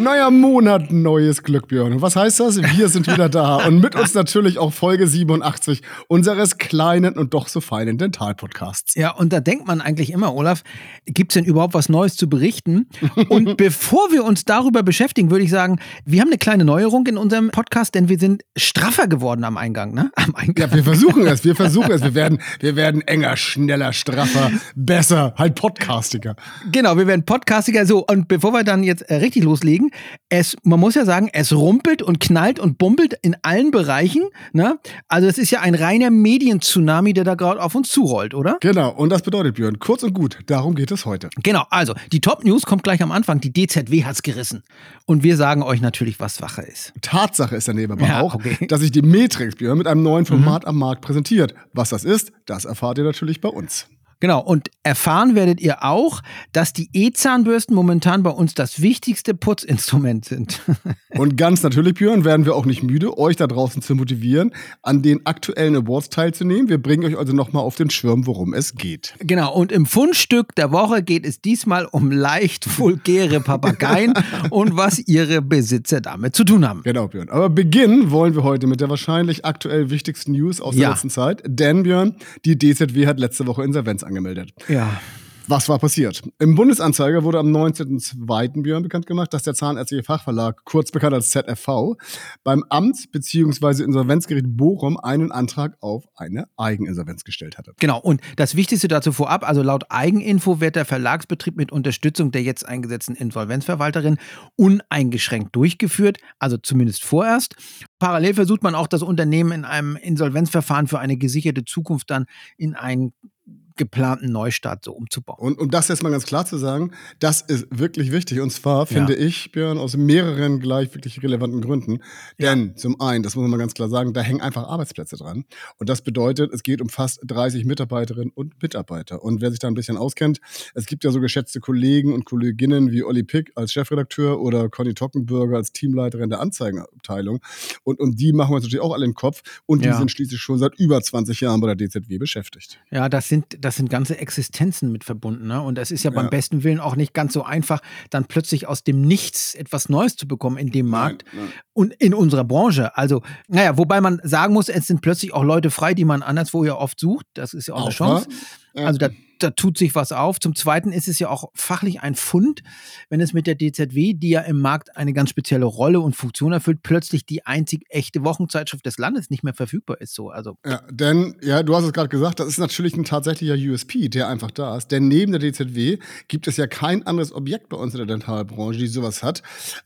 Neuer Monat, neues Glück, Björn. Und was heißt das? Wir sind wieder da. Und mit uns natürlich auch Folge 87 unseres kleinen und doch so feinen Dental-Podcasts. Ja, und da denkt man eigentlich immer, Olaf, gibt es denn überhaupt was Neues zu berichten? Und bevor wir uns darüber beschäftigen, würde ich sagen, wir haben eine kleine Neuerung in unserem Podcast, denn wir sind straffer geworden am Eingang, ne? Am Eingang. Ja, wir versuchen es, wir versuchen es. Wir werden, wir werden enger, schneller, straffer, besser, halt podcastiger. Genau, wir werden podcastiger. So, und bevor wir dann jetzt äh, richtig loslegen, es, man muss ja sagen, es rumpelt und knallt und bumpelt in allen Bereichen. Ne? Also es ist ja ein reiner Medien-Tsunami, der da gerade auf uns zurollt, oder? Genau, und das bedeutet, Björn, kurz und gut, darum geht es heute. Genau, also die Top-News kommt gleich am Anfang. Die DZW hat es gerissen. Und wir sagen euch natürlich, was Wache ist. Tatsache ist daneben aber ja, auch, okay. dass sich die Matrix, Björn, mit einem neuen Format mhm. am Markt präsentiert. Was das ist, das erfahrt ihr natürlich bei uns. Genau, und erfahren werdet ihr auch, dass die E-Zahnbürsten momentan bei uns das wichtigste Putzinstrument sind. und ganz natürlich, Björn, werden wir auch nicht müde, euch da draußen zu motivieren, an den aktuellen Awards teilzunehmen. Wir bringen euch also nochmal auf den Schirm, worum es geht. Genau, und im Fundstück der Woche geht es diesmal um leicht vulgäre Papageien und was ihre Besitzer damit zu tun haben. Genau, Björn. Aber beginnen wollen wir heute mit der wahrscheinlich aktuell wichtigsten News aus der ja. letzten Zeit. Denn, Björn, die DZW hat letzte Woche Insolvenz angemeldet. Ja. Was war passiert? Im Bundesanzeiger wurde am 19.02. Björn bekannt gemacht, dass der Zahnärztliche Fachverlag, kurz bekannt als ZFV, beim Amt bzw. Insolvenzgericht Bochum einen Antrag auf eine Eigeninsolvenz gestellt hatte. Genau, und das Wichtigste dazu vorab, also laut Eigeninfo wird der Verlagsbetrieb mit Unterstützung der jetzt eingesetzten Insolvenzverwalterin uneingeschränkt durchgeführt, also zumindest vorerst. Parallel versucht man auch das Unternehmen in einem Insolvenzverfahren für eine gesicherte Zukunft dann in ein geplanten Neustart so umzubauen. Und um das jetzt mal ganz klar zu sagen, das ist wirklich wichtig. Und zwar finde ja. ich, Björn, aus mehreren gleich wirklich relevanten Gründen. Denn ja. zum einen, das muss man mal ganz klar sagen, da hängen einfach Arbeitsplätze dran. Und das bedeutet, es geht um fast 30 Mitarbeiterinnen und Mitarbeiter. Und wer sich da ein bisschen auskennt, es gibt ja so geschätzte Kollegen und Kolleginnen wie Olli Pick als Chefredakteur oder Conny Tockenburger als Teamleiterin der Anzeigenabteilung. Und um die machen wir uns natürlich auch alle im Kopf. Und die ja. sind schließlich schon seit über 20 Jahren bei der DZW beschäftigt. Ja, das sind, das das sind ganze Existenzen mit verbunden. Ne? Und es ist ja, ja, beim besten Willen auch nicht ganz so einfach, dann plötzlich aus dem Nichts etwas Neues zu bekommen in dem Markt nein, nein. und in unserer Branche. Also, naja, wobei man sagen muss, es sind plötzlich auch Leute frei, die man anderswo ja oft sucht. Das ist ja auch, auch eine Chance. Also da da tut sich was auf. Zum Zweiten ist es ja auch fachlich ein Fund, wenn es mit der DZW, die ja im Markt eine ganz spezielle Rolle und Funktion erfüllt, plötzlich die einzig echte Wochenzeitschrift des Landes nicht mehr verfügbar ist. So, also. Ja, denn, ja, du hast es gerade gesagt, das ist natürlich ein tatsächlicher USP, der einfach da ist. Denn neben der DZW gibt es ja kein anderes Objekt bei uns in der Dentalbranche, die sowas hat,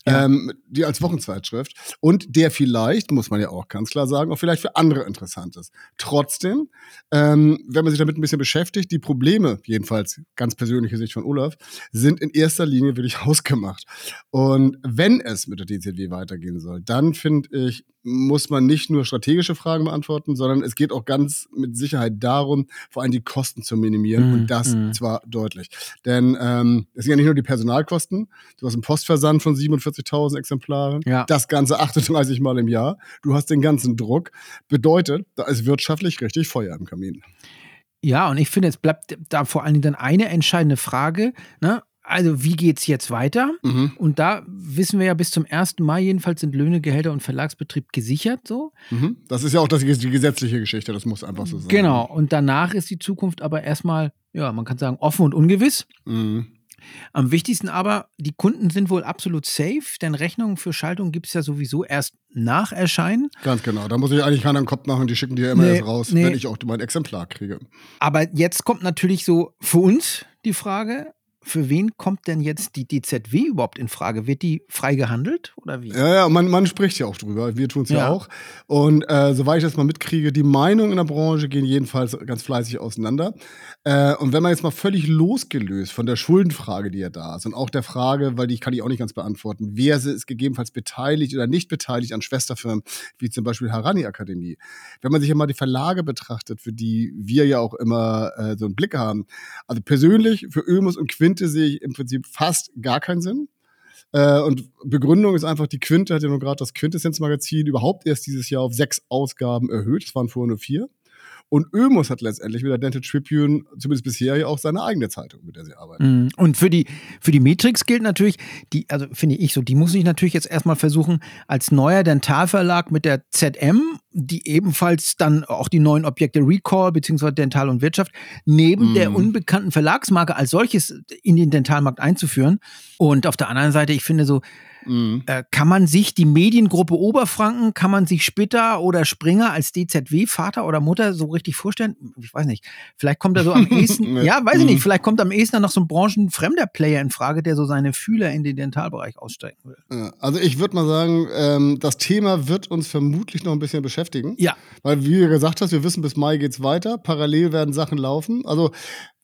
ja. ähm, die als Wochenzeitschrift und der vielleicht, muss man ja auch ganz klar sagen, auch vielleicht für andere interessant ist. Trotzdem, ähm, wenn man sich damit ein bisschen beschäftigt, die Probleme, Probleme, jedenfalls ganz persönliche Sicht von Olaf, sind in erster Linie wirklich ausgemacht. Und wenn es mit der DZW weitergehen soll, dann finde ich, muss man nicht nur strategische Fragen beantworten, sondern es geht auch ganz mit Sicherheit darum, vor allem die Kosten zu minimieren mm, und das mm. zwar deutlich. Denn ähm, es sind ja nicht nur die Personalkosten, du hast einen Postversand von 47.000 Exemplaren, ja. das Ganze 38 Mal im Jahr, du hast den ganzen Druck, bedeutet, da ist wirtschaftlich richtig Feuer im Kamin. Ja, und ich finde, es bleibt da vor allen Dingen dann eine entscheidende Frage. Ne? Also, wie geht es jetzt weiter? Mhm. Und da wissen wir ja, bis zum 1. Mai jedenfalls sind Löhne, Gehälter und Verlagsbetrieb gesichert. So. Mhm. Das ist ja auch das, die gesetzliche Geschichte, das muss einfach so sein. Genau, und danach ist die Zukunft aber erstmal, ja, man kann sagen, offen und ungewiss. Mhm. Am wichtigsten aber, die Kunden sind wohl absolut safe, denn Rechnungen für Schaltung gibt es ja sowieso erst nach Erscheinen. Ganz genau. Da muss ich eigentlich keinen Kopf machen, die schicken die ja immer nee, erst raus, nee. wenn ich auch mein Exemplar kriege. Aber jetzt kommt natürlich so für uns die Frage, für wen kommt denn jetzt die DZW überhaupt in Frage? Wird die frei gehandelt oder wie? Ja, ja, man, man spricht ja auch drüber. Wir tun es ja. ja. auch. Und äh, soweit ich das mal mitkriege, die Meinungen in der Branche gehen jedenfalls ganz fleißig auseinander. Äh, und wenn man jetzt mal völlig losgelöst von der Schuldenfrage, die ja da ist, und auch der Frage, weil die kann ich auch nicht ganz beantworten, wer ist gegebenenfalls beteiligt oder nicht beteiligt an Schwesterfirmen, wie zum Beispiel Harani Akademie. Wenn man sich ja mal die Verlage betrachtet, für die wir ja auch immer äh, so einen Blick haben. Also persönlich für Ömus und Quint Quinte sehe ich im Prinzip fast gar keinen Sinn. Äh, und Begründung ist einfach, die Quinte hat ja nur gerade das Quintessenz-Magazin überhaupt erst dieses Jahr auf sechs Ausgaben erhöht. Es waren vorher nur vier. Und Ömus hat letztendlich mit der Dental Tribune, zumindest bisher, ja auch seine eigene Zeitung, mit der sie arbeiten. Mm, und für die, für die Matrix gilt natürlich, die, also finde ich so, die muss ich natürlich jetzt erstmal versuchen, als neuer Dentalverlag mit der ZM, die ebenfalls dann auch die neuen Objekte Recall bzw. Dental und Wirtschaft neben mm. der unbekannten Verlagsmarke als solches in den Dentalmarkt einzuführen. Und auf der anderen Seite, ich finde so, Mhm. Äh, kann man sich die Mediengruppe Oberfranken, kann man sich Spitter oder Springer als DZW, Vater oder Mutter so richtig vorstellen? Ich weiß nicht. Vielleicht kommt da so am ehesten, ja, weiß ich nicht, mhm. vielleicht kommt am ehesten noch so ein branchenfremder Player in Frage, der so seine Fühler in den Dentalbereich aussteigen will. Also ich würde mal sagen, ähm, das Thema wird uns vermutlich noch ein bisschen beschäftigen. Ja. Weil, wie du gesagt hast, wir wissen, bis Mai geht's weiter. Parallel werden Sachen laufen. Also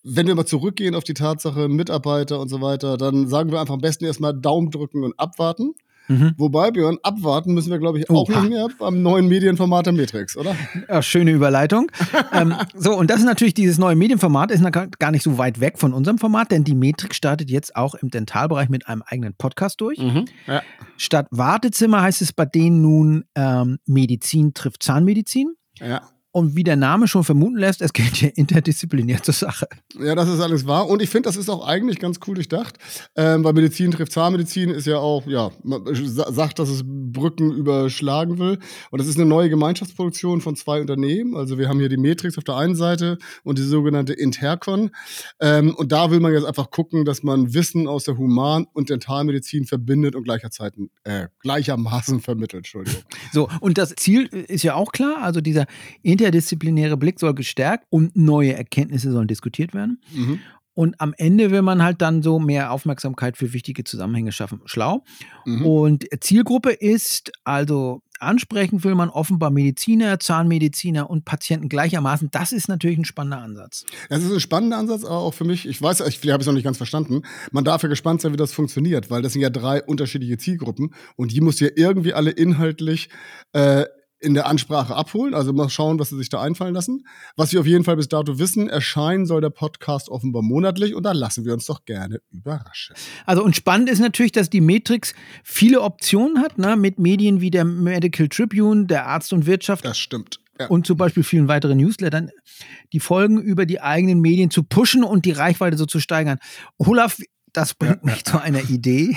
wenn wir mal zurückgehen auf die Tatsache Mitarbeiter und so weiter, dann sagen wir einfach am besten erstmal Daumen drücken und abwarten. Mhm. Wobei, Björn, abwarten müssen wir, glaube ich, auch Oha. nicht mehr beim neuen Medienformat der Matrix, oder? Ja, schöne Überleitung. ähm, so, und das ist natürlich dieses neue Medienformat, ist gar nicht so weit weg von unserem Format, denn die Matrix startet jetzt auch im Dentalbereich mit einem eigenen Podcast durch. Mhm. Ja. Statt Wartezimmer heißt es bei denen nun ähm, Medizin trifft Zahnmedizin. Ja. Und wie der Name schon vermuten lässt, es geht hier interdisziplinär zur Sache. Ja, das ist alles wahr. Und ich finde, das ist auch eigentlich ganz cool durchdacht. Ähm, weil Medizin trifft Zahnmedizin ist ja auch, ja, man sagt, dass es Brücken überschlagen will. Und das ist eine neue Gemeinschaftsproduktion von zwei Unternehmen. Also wir haben hier die Matrix auf der einen Seite und die sogenannte Intercon. Ähm, und da will man jetzt einfach gucken, dass man Wissen aus der Human- und Dentalmedizin verbindet und gleicherzeit, äh, gleichermaßen vermittelt. Entschuldigung. So, und das Ziel ist ja auch klar. Also dieser Inter interdisziplinäre Blick soll gestärkt und neue Erkenntnisse sollen diskutiert werden. Mhm. Und am Ende will man halt dann so mehr Aufmerksamkeit für wichtige Zusammenhänge schaffen. Schlau. Mhm. Und Zielgruppe ist also ansprechen will man offenbar Mediziner, Zahnmediziner und Patienten gleichermaßen. Das ist natürlich ein spannender Ansatz. Das ist ein spannender Ansatz, aber auch für mich, ich weiß, ich habe es noch nicht ganz verstanden. Man darf ja gespannt sein, wie das funktioniert, weil das sind ja drei unterschiedliche Zielgruppen und die muss ja irgendwie alle inhaltlich äh, in der Ansprache abholen. Also mal schauen, was sie sich da einfallen lassen. Was wir auf jeden Fall bis dato wissen, erscheinen soll der Podcast offenbar monatlich und da lassen wir uns doch gerne überraschen. Also und spannend ist natürlich, dass die Matrix viele Optionen hat, ne? mit Medien wie der Medical Tribune, der Arzt und Wirtschaft. Das stimmt. Ja. Und zum Beispiel vielen weiteren Newslettern, die Folgen über die eigenen Medien zu pushen und die Reichweite so zu steigern. Olaf, das bringt ja. mich zu einer Idee.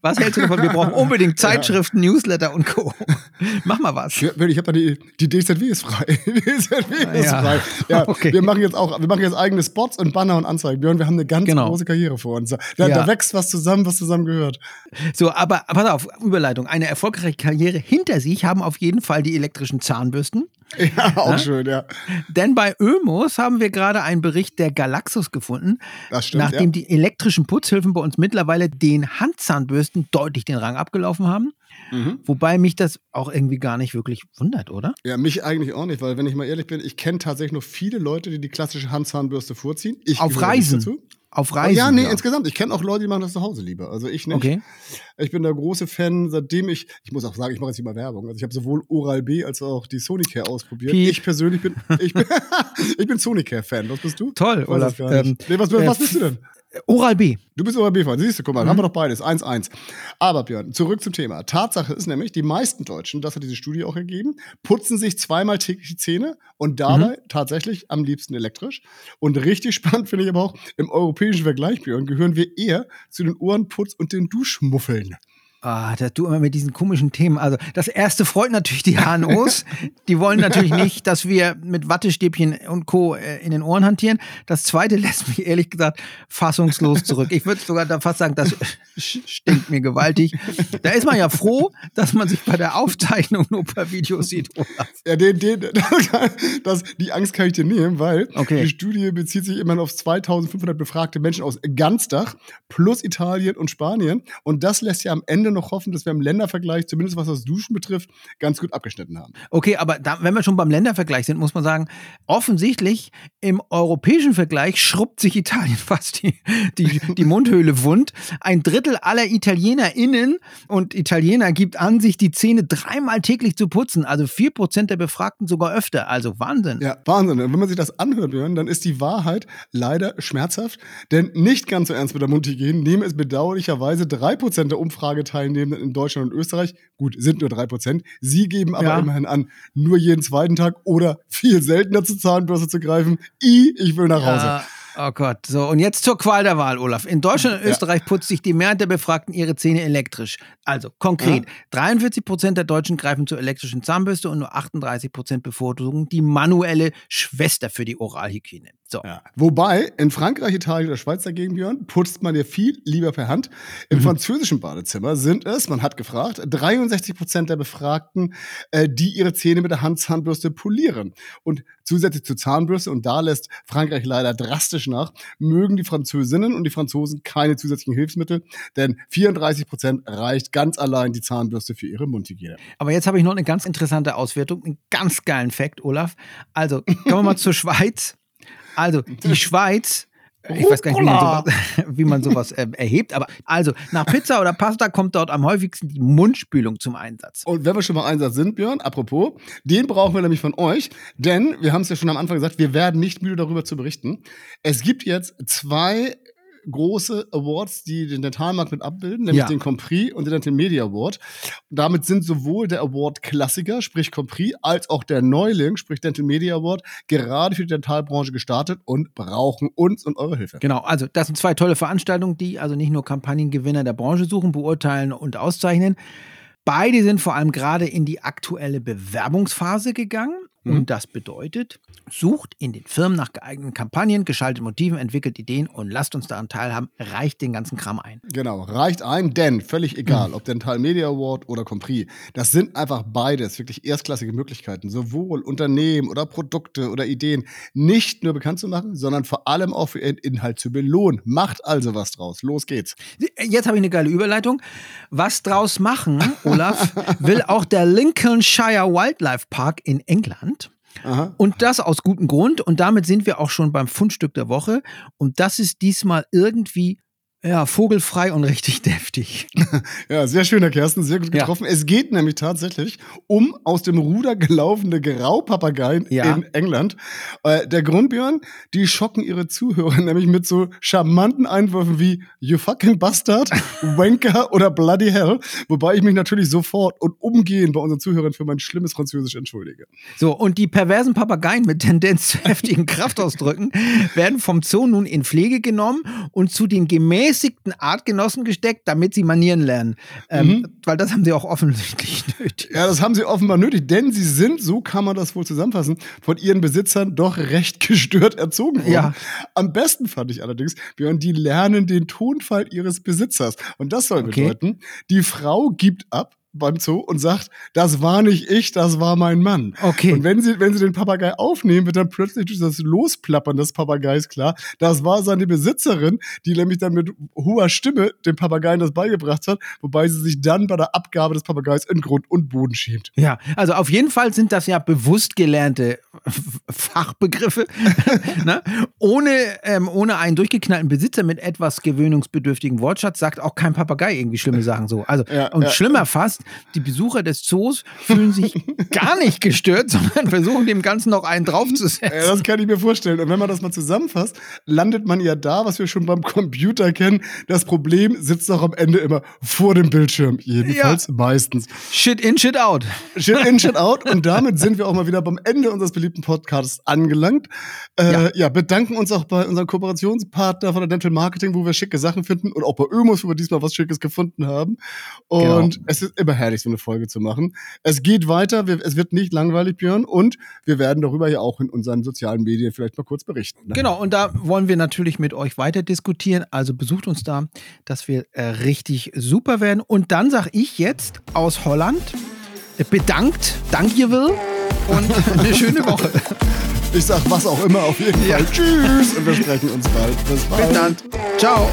Was hältst du davon? Wir brauchen unbedingt Zeitschriften, ja. Newsletter und Co. Mach mal was. Ja, ich habe die, die DZW ist frei. Die DZW ist ja. frei. Ja, okay. wir machen jetzt auch, wir machen jetzt eigene Spots und Banner und Anzeigen. Björn, wir haben eine ganz genau. große Karriere vor uns. Da, da, wächst was zusammen, was zusammen gehört. So, aber pass auf, Überleitung. Eine erfolgreiche Karriere hinter sich haben auf jeden Fall die elektrischen Zahnbürsten. Ja, auch ja? schön, ja. Denn bei Ömos haben wir gerade einen Bericht der Galaxus gefunden, das stimmt, nachdem ja. die elektrischen Putzhilfen bei uns mittlerweile den Handzahnbürsten deutlich den Rang abgelaufen haben. Mhm. Wobei mich das auch irgendwie gar nicht wirklich wundert, oder? Ja, mich eigentlich auch nicht, weil wenn ich mal ehrlich bin, ich kenne tatsächlich nur viele Leute, die die klassische Handzahnbürste vorziehen. Ich Auf Reisen. Dazu. Auf Reisen. Ja, nee, ja. insgesamt. Ich kenne auch Leute, die machen das zu Hause lieber. Also ich nicht. Okay. Ich bin der große Fan, seitdem ich, ich muss auch sagen, ich mache jetzt nicht mal Werbung. Also ich habe sowohl Oral B als auch die Sonicare ausprobiert. Piep. Ich persönlich bin, ich bin, ich bin Sonicare-Fan. Was bist du? Toll, Olaf. Ähm, nee, was, was bist du denn? Oral B. Du bist Oral B-Fan. Siehst du, guck mal, mhm. haben wir doch beides. 1-1. Aber Björn, zurück zum Thema. Tatsache ist nämlich, die meisten Deutschen, das hat diese Studie auch ergeben, putzen sich zweimal täglich die Zähne und dabei mhm. tatsächlich am liebsten elektrisch. Und richtig spannend finde ich aber auch, im europäischen Vergleich, Björn, gehören wir eher zu den Ohrenputz- und den Duschmuffeln. Ah, das du immer mit diesen komischen Themen. Also, das erste freut natürlich die HNOs. die wollen natürlich nicht, dass wir mit Wattestäbchen und Co. Äh, in den Ohren hantieren. Das zweite lässt mich ehrlich gesagt fassungslos zurück. Ich würde sogar fast sagen, das stinkt mir gewaltig. Da ist man ja froh, dass man sich bei der Aufzeichnung nur per Video sieht. Ja, den, den, das, die Angst kann ich dir nehmen, weil okay. die Studie bezieht sich immerhin auf 2500 befragte Menschen aus Ganzdach plus Italien und Spanien. Und das lässt ja am Ende Ende noch hoffen, dass wir im Ländervergleich, zumindest was das Duschen betrifft, ganz gut abgeschnitten haben. Okay, aber da, wenn wir schon beim Ländervergleich sind, muss man sagen, offensichtlich im europäischen Vergleich schrubbt sich Italien fast die, die, die Mundhöhle wund. Ein Drittel aller ItalienerInnen und Italiener gibt an, sich die Zähne dreimal täglich zu putzen. Also vier Prozent der Befragten sogar öfter. Also Wahnsinn. Ja, Wahnsinn. Und wenn man sich das anhört, dann ist die Wahrheit leider schmerzhaft. Denn nicht ganz so ernst mit der Mundhygiene nehmen es bedauerlicherweise drei Prozent der Umfrageteilnehmenden in Deutschland und Österreich. Gut, sind nur drei Prozent. Sie geben aber ja. immerhin an, nur jeden zweiten Tag oder viel seltener zur Zahnbürste zu greifen. I, ich will nach Hause. Ja. Oh Gott, so und jetzt zur Qual der Wahl, Olaf. In Deutschland und Österreich putzt sich die Mehrheit der Befragten ihre Zähne elektrisch. Also konkret, ja. 43 Prozent der Deutschen greifen zur elektrischen Zahnbürste und nur 38 Prozent bevorzugen die manuelle Schwester für die Oralhygiene. So. Ja. Wobei in Frankreich, Italien oder Schweiz dagegen, Björn, putzt man ja viel lieber per Hand. Im mhm. französischen Badezimmer sind es, man hat gefragt, 63 Prozent der Befragten, äh, die ihre Zähne mit der Handzahnbürste polieren. Und zusätzlich zur Zahnbürste, und da lässt Frankreich leider drastisch nach, mögen die Französinnen und die Franzosen keine zusätzlichen Hilfsmittel, denn 34 Prozent reicht ganz allein die Zahnbürste für ihre Mundhygiene. Aber jetzt habe ich noch eine ganz interessante Auswertung, einen ganz geilen Fakt, Olaf. Also, kommen wir mal zur Schweiz. Also, die Schweiz ich weiß gar nicht, wie man sowas, wie man sowas äh, erhebt, aber also nach Pizza oder Pasta kommt dort am häufigsten die Mundspülung zum Einsatz. Und wenn wir schon mal Einsatz sind, Björn, apropos, den brauchen wir nämlich von euch, denn wir haben es ja schon am Anfang gesagt, wir werden nicht müde darüber zu berichten. Es gibt jetzt zwei große Awards, die den Dentalmarkt mit abbilden, nämlich ja. den Compris und den Dental Media Award. Und damit sind sowohl der Award Klassiker, sprich Compris, als auch der Neuling, sprich Dental Media Award, gerade für die Dentalbranche gestartet und brauchen uns und eure Hilfe. Genau, also das sind zwei tolle Veranstaltungen, die also nicht nur Kampagnengewinner der Branche suchen, beurteilen und auszeichnen. Beide sind vor allem gerade in die aktuelle Bewerbungsphase gegangen. Mhm. Und das bedeutet, sucht in den Firmen nach geeigneten Kampagnen, geschaltet Motiven, entwickelt Ideen und lasst uns daran teilhaben. Reicht den ganzen Kram ein. Genau, reicht ein, denn völlig egal, mhm. ob Dental Media Award oder Compris, das sind einfach beides wirklich erstklassige Möglichkeiten, sowohl Unternehmen oder Produkte oder Ideen nicht nur bekannt zu machen, sondern vor allem auch für ihren Inhalt zu belohnen. Macht also was draus. Los geht's. Jetzt habe ich eine geile Überleitung. Was draus machen, Olaf, will auch der Lincolnshire Wildlife Park in England. Aha. Und das aus gutem Grund. Und damit sind wir auch schon beim Fundstück der Woche. Und das ist diesmal irgendwie ja, vogelfrei und richtig deftig. ja, sehr schöner Kersten, sehr gut getroffen. Ja. Es geht nämlich tatsächlich um aus dem Ruder gelaufene Graupapageien ja. in England. Äh, der Grund, Björn, die schocken ihre Zuhörer nämlich mit so charmanten Einwürfen wie You fucking Bastard, Wanker oder Bloody Hell. Wobei ich mich natürlich sofort und umgehend bei unseren Zuhörern für mein schlimmes Französisch entschuldige. So, und die perversen Papageien mit Tendenz zu heftigen Kraftausdrücken werden vom Zoo nun in Pflege genommen und zu den gemäß gemäßigten Artgenossen gesteckt, damit sie Manieren lernen. Ähm, mhm. Weil das haben sie auch offensichtlich nötig. Ja, das haben sie offenbar nötig, denn sie sind, so kann man das wohl zusammenfassen, von ihren Besitzern doch recht gestört erzogen worden. Ja. Am besten fand ich allerdings, Björn, die lernen den Tonfall ihres Besitzers. Und das soll okay. bedeuten, die Frau gibt ab, beim Zoo und sagt, das war nicht ich, das war mein Mann. Okay. Und wenn sie, wenn sie den Papagei aufnehmen, wird dann plötzlich durch das Losplappern des Papageis klar, das war seine Besitzerin, die nämlich dann mit hoher Stimme dem Papageien das beigebracht hat, wobei sie sich dann bei der Abgabe des Papageis in Grund und Boden schämt. Ja, also auf jeden Fall sind das ja bewusst gelernte Fachbegriffe, ne? ohne, ähm, ohne einen durchgeknallten Besitzer mit etwas gewöhnungsbedürftigem Wortschatz sagt auch kein Papagei irgendwie schlimme Sachen so. Also, ja, und ja. schlimmer fast, die Besucher des Zoos fühlen sich gar nicht gestört, sondern versuchen dem Ganzen noch einen draufzusetzen. Ja, das kann ich mir vorstellen. Und wenn man das mal zusammenfasst, landet man ja da, was wir schon beim Computer kennen. Das Problem sitzt doch am Ende immer vor dem Bildschirm. Jedenfalls ja. meistens. Shit in, shit out. Shit in, shit out. Und damit sind wir auch mal wieder beim Ende unseres beliebten Podcasts angelangt. Äh, ja. ja. bedanken uns auch bei unserem Kooperationspartner von der Dental Marketing, wo wir schicke Sachen finden und auch bei Ömos, wo wir diesmal was Schickes gefunden haben. Und genau. es ist immer herrlich, so eine Folge zu machen. Es geht weiter, wir, es wird nicht langweilig, Björn, und wir werden darüber ja auch in unseren sozialen Medien vielleicht mal kurz berichten. Ne? Genau, und da wollen wir natürlich mit euch weiter diskutieren. Also besucht uns da, dass wir äh, richtig super werden. Und dann sage ich jetzt aus Holland, äh, bedankt, dank ihr will und eine schöne Woche. Ich sag was auch immer auf jeden Fall. Ja. Tschüss und wir sprechen uns bald. Bis bald. Bis dann. Ciao.